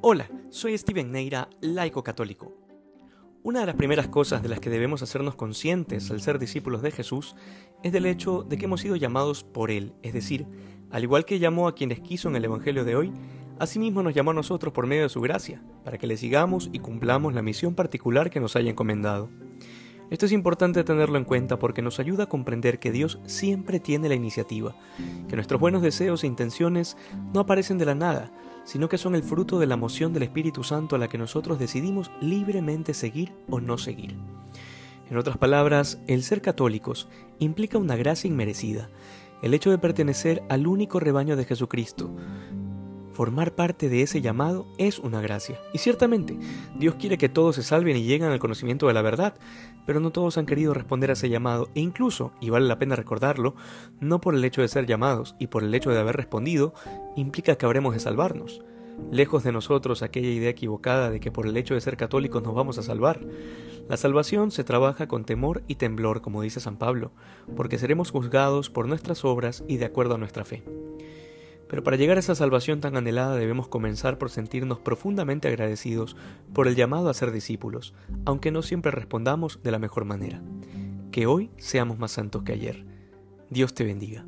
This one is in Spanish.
Hola, soy Steven Neira, laico católico. Una de las primeras cosas de las que debemos hacernos conscientes al ser discípulos de Jesús es del hecho de que hemos sido llamados por Él, es decir, al igual que llamó a quienes quiso en el Evangelio de hoy, asimismo nos llamó a nosotros por medio de su gracia, para que le sigamos y cumplamos la misión particular que nos haya encomendado. Esto es importante tenerlo en cuenta porque nos ayuda a comprender que Dios siempre tiene la iniciativa, que nuestros buenos deseos e intenciones no aparecen de la nada, sino que son el fruto de la moción del Espíritu Santo a la que nosotros decidimos libremente seguir o no seguir. En otras palabras, el ser católicos implica una gracia inmerecida, el hecho de pertenecer al único rebaño de Jesucristo, formar parte de ese llamado es una gracia. Y ciertamente, Dios quiere que todos se salven y lleguen al conocimiento de la verdad, pero no todos han querido responder a ese llamado, e incluso, y vale la pena recordarlo, no por el hecho de ser llamados y por el hecho de haber respondido, implica que habremos de salvarnos. Lejos de nosotros aquella idea equivocada de que por el hecho de ser católicos nos vamos a salvar. La salvación se trabaja con temor y temblor, como dice San Pablo, porque seremos juzgados por nuestras obras y de acuerdo a nuestra fe. Pero para llegar a esa salvación tan anhelada debemos comenzar por sentirnos profundamente agradecidos por el llamado a ser discípulos, aunque no siempre respondamos de la mejor manera. Que hoy seamos más santos que ayer. Dios te bendiga.